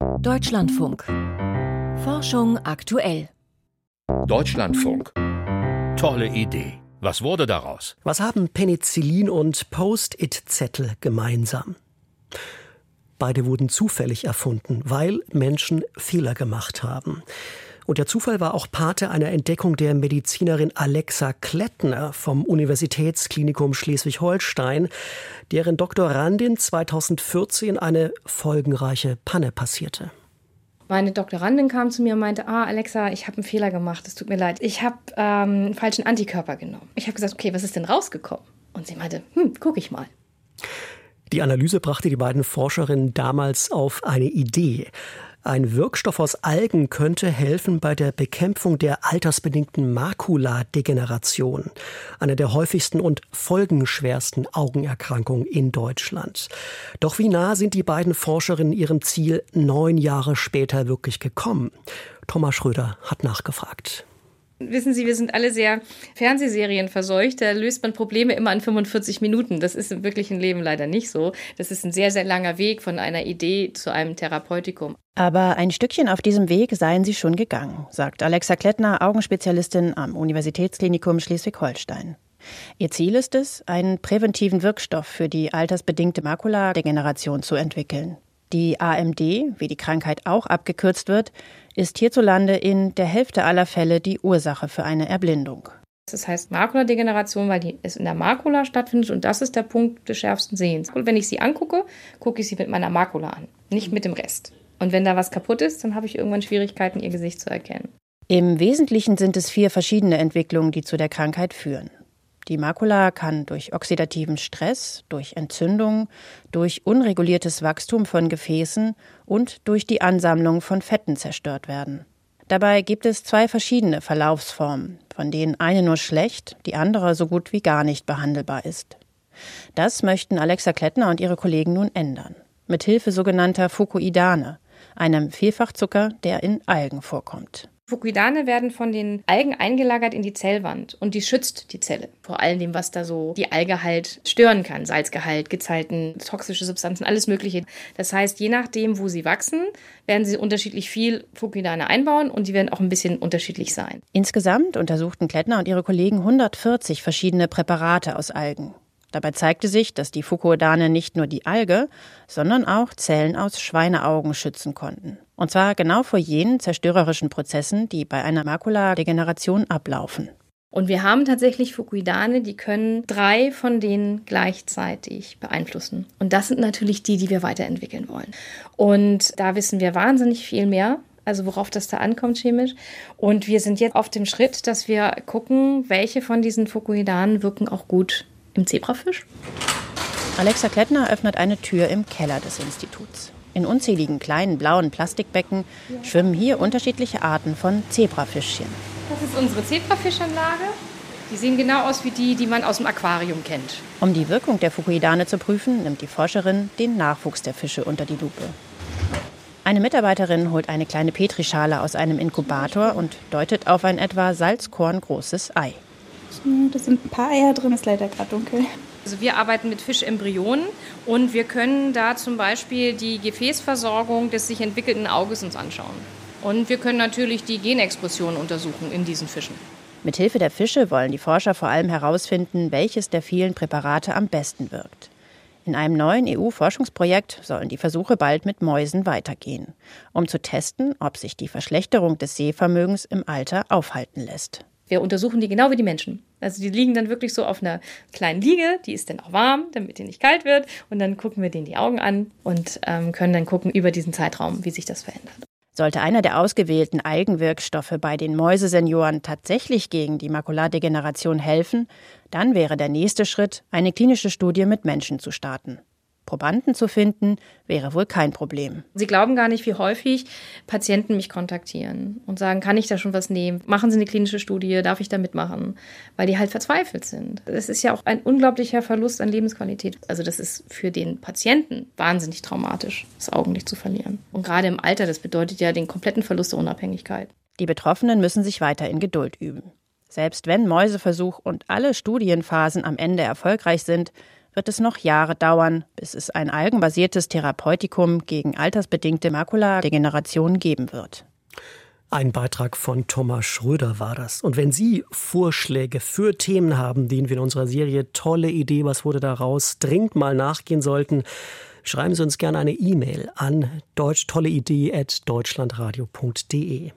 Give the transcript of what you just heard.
Deutschlandfunk. Forschung aktuell. Deutschlandfunk. Tolle Idee. Was wurde daraus? Was haben Penicillin und Post-it-Zettel gemeinsam? Beide wurden zufällig erfunden, weil Menschen Fehler gemacht haben. Und der Zufall war auch Pate einer Entdeckung der Medizinerin Alexa Klettner vom Universitätsklinikum Schleswig-Holstein, deren Doktorandin 2014 eine folgenreiche Panne passierte. Meine Doktorandin kam zu mir und meinte, ah, Alexa, ich habe einen Fehler gemacht, es tut mir leid. Ich habe ähm, einen falschen Antikörper genommen. Ich habe gesagt, okay, was ist denn rausgekommen? Und sie meinte, hm, guck ich mal. Die Analyse brachte die beiden Forscherinnen damals auf eine Idee. Ein Wirkstoff aus Algen könnte helfen bei der Bekämpfung der altersbedingten Makuladegeneration, einer der häufigsten und folgenschwersten Augenerkrankungen in Deutschland. Doch wie nah sind die beiden Forscherinnen ihrem Ziel neun Jahre später wirklich gekommen? Thomas Schröder hat nachgefragt. Wissen Sie, wir sind alle sehr Fernsehserien verseucht. Da löst man Probleme immer in 45 Minuten. Das ist im wirklichen Leben leider nicht so. Das ist ein sehr, sehr langer Weg von einer Idee zu einem Therapeutikum. Aber ein Stückchen auf diesem Weg seien Sie schon gegangen, sagt Alexa Klettner, Augenspezialistin am Universitätsklinikum Schleswig-Holstein. Ihr Ziel ist es, einen präventiven Wirkstoff für die altersbedingte Makuladegeneration zu entwickeln. Die AMD, wie die Krankheit auch abgekürzt wird, ist hierzulande in der Hälfte aller Fälle die Ursache für eine Erblindung. Das heißt Makuladegeneration, weil die es in der Makula stattfindet und das ist der Punkt des schärfsten Sehens. Und wenn ich sie angucke, gucke ich sie mit meiner Makula an, nicht mit dem Rest. Und wenn da was kaputt ist, dann habe ich irgendwann Schwierigkeiten, ihr Gesicht zu erkennen. Im Wesentlichen sind es vier verschiedene Entwicklungen, die zu der Krankheit führen. Die Makula kann durch oxidativen Stress, durch Entzündung, durch unreguliertes Wachstum von Gefäßen und durch die Ansammlung von Fetten zerstört werden. Dabei gibt es zwei verschiedene Verlaufsformen, von denen eine nur schlecht, die andere so gut wie gar nicht behandelbar ist. Das möchten Alexa Klettner und ihre Kollegen nun ändern, mit Hilfe sogenannter Fucoidane, einem Vielfachzucker, der in Algen vorkommt. Fukuidane werden von den Algen eingelagert in die Zellwand und die schützt die Zelle vor allem dem, was da so die Alge halt stören kann. Salzgehalt, Gezeiten, toxische Substanzen, alles Mögliche. Das heißt, je nachdem, wo sie wachsen, werden sie unterschiedlich viel Fukuidane einbauen und sie werden auch ein bisschen unterschiedlich sein. Insgesamt untersuchten Klettner und ihre Kollegen 140 verschiedene Präparate aus Algen. Dabei zeigte sich, dass die Fukuodane nicht nur die Alge, sondern auch Zellen aus Schweineaugen schützen konnten. Und zwar genau vor jenen zerstörerischen Prozessen, die bei einer Makuladegeneration ablaufen. Und wir haben tatsächlich Fukuidane, die können drei von denen gleichzeitig beeinflussen. Und das sind natürlich die, die wir weiterentwickeln wollen. Und da wissen wir wahnsinnig viel mehr also worauf das da ankommt chemisch. Und wir sind jetzt auf dem Schritt, dass wir gucken, welche von diesen Fukuidanen wirken auch gut im Zebrafisch? Alexa Klettner öffnet eine Tür im Keller des Instituts. In unzähligen kleinen blauen Plastikbecken schwimmen hier unterschiedliche Arten von Zebrafischchen. Das ist unsere Zebrafischanlage. Die sehen genau aus wie die, die man aus dem Aquarium kennt. Um die Wirkung der Fukuidane zu prüfen, nimmt die Forscherin den Nachwuchs der Fische unter die Lupe. Eine Mitarbeiterin holt eine kleine Petrischale aus einem Inkubator und deutet auf ein etwa salzkorngroßes Ei. Da sind ein paar Eier drin, ist leider gerade dunkel. Also wir arbeiten mit Fischembryonen und wir können da zum Beispiel die Gefäßversorgung des sich entwickelten Auges uns anschauen. Und wir können natürlich die Genexpression untersuchen in diesen Fischen. Mithilfe der Fische wollen die Forscher vor allem herausfinden, welches der vielen Präparate am besten wirkt. In einem neuen EU-Forschungsprojekt sollen die Versuche bald mit Mäusen weitergehen, um zu testen, ob sich die Verschlechterung des Sehvermögens im Alter aufhalten lässt. Wir untersuchen die genau wie die Menschen. Also die liegen dann wirklich so auf einer kleinen Liege, die ist dann auch warm, damit die nicht kalt wird. Und dann gucken wir denen die Augen an und ähm, können dann gucken über diesen Zeitraum, wie sich das verändert. Sollte einer der ausgewählten Algenwirkstoffe bei den Mäusesenioren tatsächlich gegen die Makuladegeneration helfen, dann wäre der nächste Schritt, eine klinische Studie mit Menschen zu starten. Probanden zu finden, wäre wohl kein Problem. Sie glauben gar nicht, wie häufig Patienten mich kontaktieren und sagen, kann ich da schon was nehmen? Machen Sie eine klinische Studie, darf ich da mitmachen? Weil die halt verzweifelt sind. Das ist ja auch ein unglaublicher Verlust an Lebensqualität. Also das ist für den Patienten wahnsinnig traumatisch, das Augenlicht zu verlieren. Und gerade im Alter, das bedeutet ja den kompletten Verlust der Unabhängigkeit. Die Betroffenen müssen sich weiter in Geduld üben. Selbst wenn Mäuseversuch und alle Studienphasen am Ende erfolgreich sind, wird es noch Jahre dauern, bis es ein algenbasiertes Therapeutikum gegen altersbedingte Makuladegeneration geben wird. Ein Beitrag von Thomas Schröder war das. Und wenn Sie Vorschläge für Themen haben, denen wir in unserer Serie Tolle Idee, was wurde daraus, dringend mal nachgehen sollten, schreiben Sie uns gerne eine E-Mail an deutschtolleidee.deutschlandradio.de.